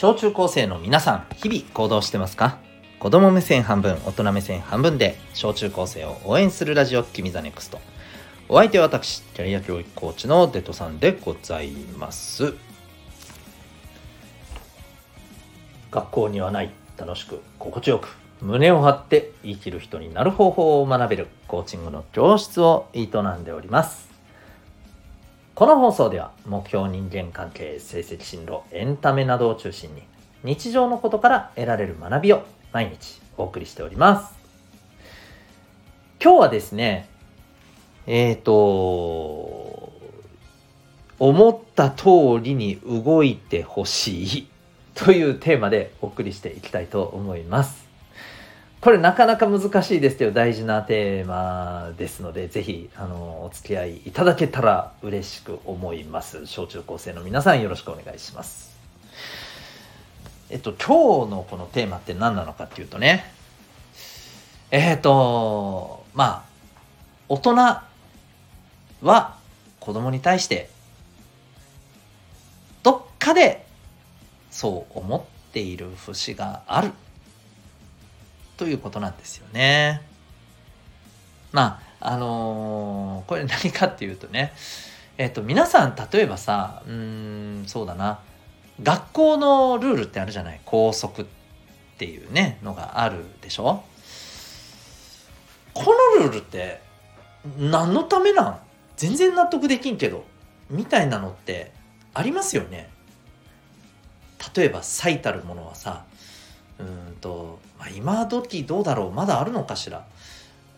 小中高生の皆さん日々行動してますか？子供目線半分大人目線半分で小中高生を応援するラジオ君 the NEXT。お相手は私キャリア教育コーチのデトさんでございます。学校にはない楽しく心地よく胸を張って生きる人になる方法を学べるコーチングの教室を営んでおります。この放送では目標人間関係成績進路エンタメなどを中心に日常のことから得られる学びを毎日お送りしております。今日はですねえっ、ー、と思った通りに動いてほしいというテーマでお送りしていきたいと思います。これなかなか難しいですけど大事なテーマですのでぜひあのお付き合いいただけたら嬉しく思います。小中高生の皆さんよろしくお願いします。えっと今日のこのテーマって何なのかっていうとねえっ、とまあ大人は子供に対してどっかでそう思っている節がある。ということなんですよね。まああのー、これ何かっていうとねえっ、と皆さん例えばさうんそうだな。学校のルールってあるじゃない？校則っていうねのがあるでしょ？このルールって何のためなん？全然納得できんけどみたいなのってありますよね。例えば最たるものはさうんと、まあ、今時どうだろうまだあるのかしら。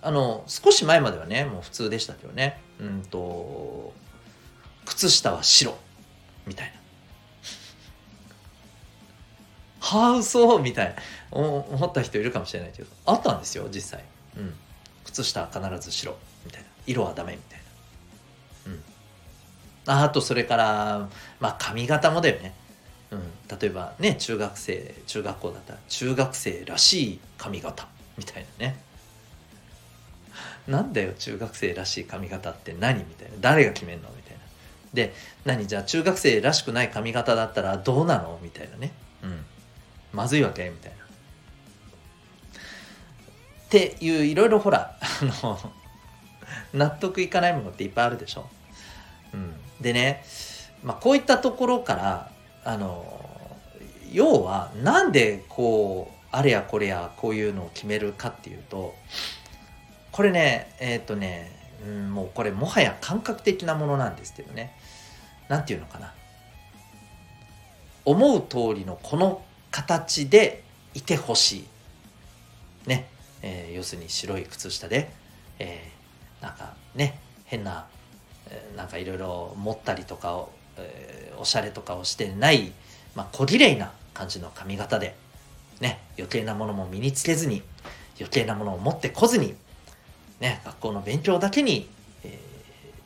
あの少し前まではねもう普通でしたけどね。うんと靴下は白。みたいな。ハウソみたいな。思った人いるかもしれないけど。あったんですよ実際、うん、靴下は必ず白。みたいな。色はダメみたいな。うん。あとそれからまあ髪型もだよね、例えばね中学生中学校だったら中学生らしい髪型みたいなね。なんだよ中学生らしい髪型って何？みたいな。誰が決めんの？みたいな。で何？じゃあ中学生らしくない髪型だったらどうなの？みたいなね。うん。まずいわけ？みたいな。っていういろいろほらあの納得いかないものっていっぱいあるでしょ、うん、でね、まあ、こういったところからあの要はなんでこうあれやこれやこういうのを決めるかっていうとこれねえっ、ー、とね、うん、もうこれもはや感覚的なものなんですけどね。何て言うのかな。思う通りのこの形でいてほしい。ね、えー、要するに白い靴下で、えー、なんかね変な、えー、なんかいろいろ持ったりとかをえー、おしゃれとかをしてない、まあ、小綺麗な感じの髪型で、ね、余計なものも身につけずに、余計なものを持ってこずに、ね、学校の勉強だけに、え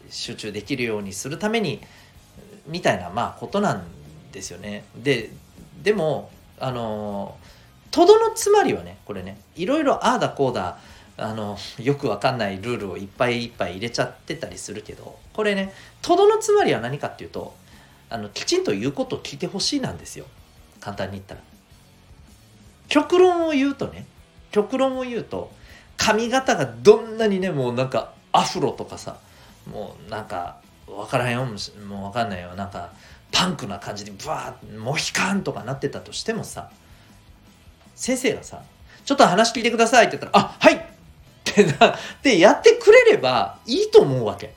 ー、集中できるようにするために、みたいな、まあ、ことなんですよね。で、でも、あのとどのつまりはね、これね、いろいろああだこうだ、あのよくわかんないルールをいっぱいいっぱい入れちゃってたりするけどこれねとどのつまりは何かっていうとあのきちんと言うことを聞いてほしいなんですよ簡単に言ったら。極論を言うとね極論を言うと髪型がどんなにねもうなんかアフロとかさもうなんか分からへんよもう分かんないよなんかパンクな感じでブワーモヒカンとかなってたとしてもさ先生がさ「ちょっと話聞いてください」って言ったら「あはい!ってなでやってくれればいいと思うわけ、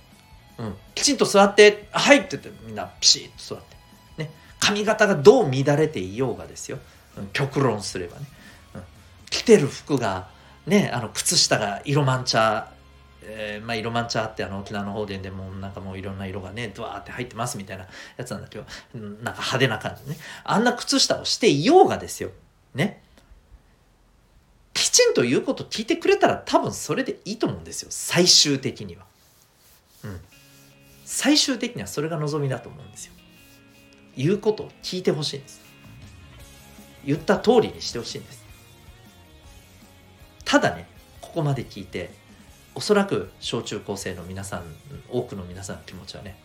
うん、きちんと座って「はい」って言ってみんなピシッと座って。髪型がどう乱れていようがですよ、極論すればね、うん、着てる服がねあの靴下が色マンチャーえー、まあ、色マンチャーってあの沖縄の方ででもなんかもういろんな色がねドワーって入ってますみたいなやつなんだけどなんか派手な感じね。あんな靴下をしていようがですよ。ね。きちんと言うこと聞いてくれたら多分それでいいと思うんですよ。最終的には。うん。最終的にはそれが望みだと思うんですよ。言うことを聞いてほしいんです。言った通りにしてほしいんです。ただねここまで聞いておそらく小中高生の皆さん多くの皆さんの気持ちはね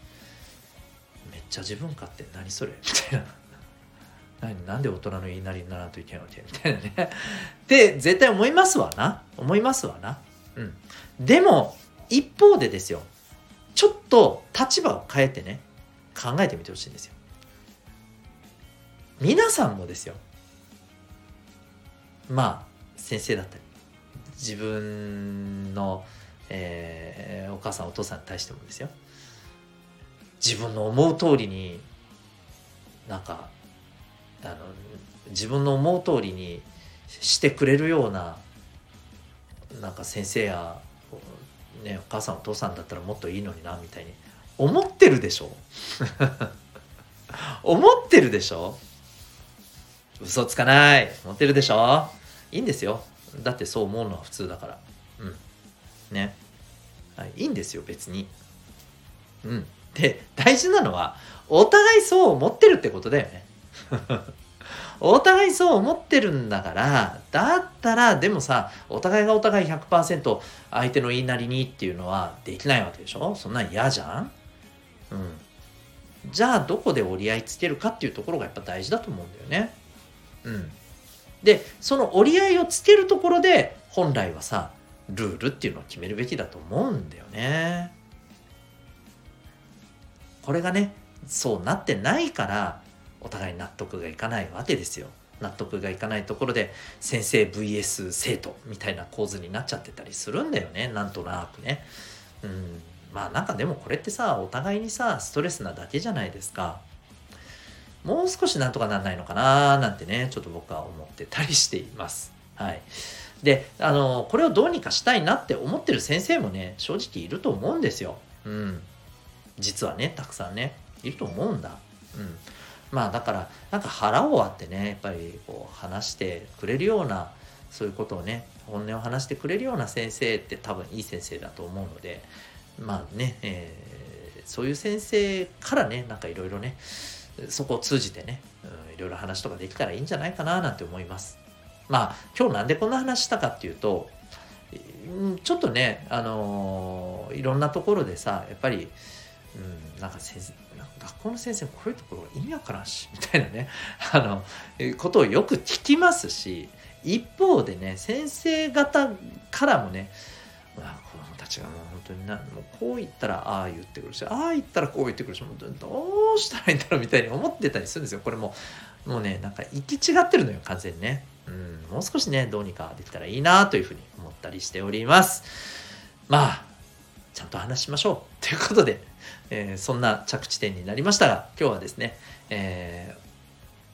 めっちゃ自分勝手何それみたいな。何なんで大人の言いなりにならんといけないわけみたいなね。って絶対思いますわな。思いますわな。うん。でも一方でですよ。ちょっと立場を変えてね考えてみてほしいんですよ。皆さんもですよ。まあ先生だったり自分の、えー、お母さんお父さんに対してもですよ。自分の思う通りになんかあの自分の思う通りにしてくれるようななんか先生や、ね、お母さんお父さんだったらもっといいのになみたいに思ってるでしょ。思ってるでしょ。嘘つかない。思ってるでしょ？いいんですよ。だってそう思うのは普通だから。うん。ね、はい、いいんですよ別に。うん。で大事なのはお互いそう思ってるってことだよね。お互いそう思ってるんだからだったらでもさお互いがお互い100%相手の言いなりにっていうのはできないわけでしょ？そんなん嫌じゃん？うん。じゃあどこで折り合いつけるかっていうところがやっぱ大事だと思うんだよね。うんでその折り合いをつけるところで本来はさルールっていうのを決めるべきだと思うんだよねこれがねそうなってないからお互い納得がいかないわけですよ。納得がいかないところで先生 VS 生徒みたいな構図になっちゃってたりするんだよねなんとなくね。うんまあなんかでもこれってさお互いにさストレスなだけじゃないですか。もう少しなんとかなんないのかななんてねちょっと僕は思ってたりしています。はい。であのこれをどうにかしたいなって思ってる先生もね正直いると思うんですよ。うん。実はねたくさんねいると思うんだ。うん。まあだからなんか腹を割ってねやっぱりこう話してくれるようなそういうことをね本音を話してくれるような先生って多分いい先生だと思うのでまあね、えー、そういう先生からねなんかいろいろねそこを通じてねいろいろ話とかできたらいいんじゃないかななんて思います。まあ今日なんでこんな話したかっていうとちょっとねあのー、いろんなところでさやっぱり、うん、なんか先生学校の先生こういうところが意味わからんしみたいなね あのことをよく聞きますし一方でね先生方からもね、まあ、子供たちが。もう本当になもうこう言ったらああ言ってくるしああ言ったらこう言ってくるし本当にどうしたらいいんだろうみたいに思ってたりするんですよ。これももうねなんか行き違ってるのよ完全にね、うん、もう少しねどうにかできたらいいなというふうに思ったりしております。まあちゃんと話しましょう。ということでえー、そんな着地点になりましたが今日はですね、え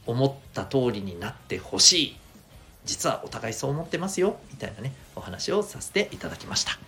ー、思った通りになってほしい。実はお互いそう思ってますよみたいなねお話をさせていただきました。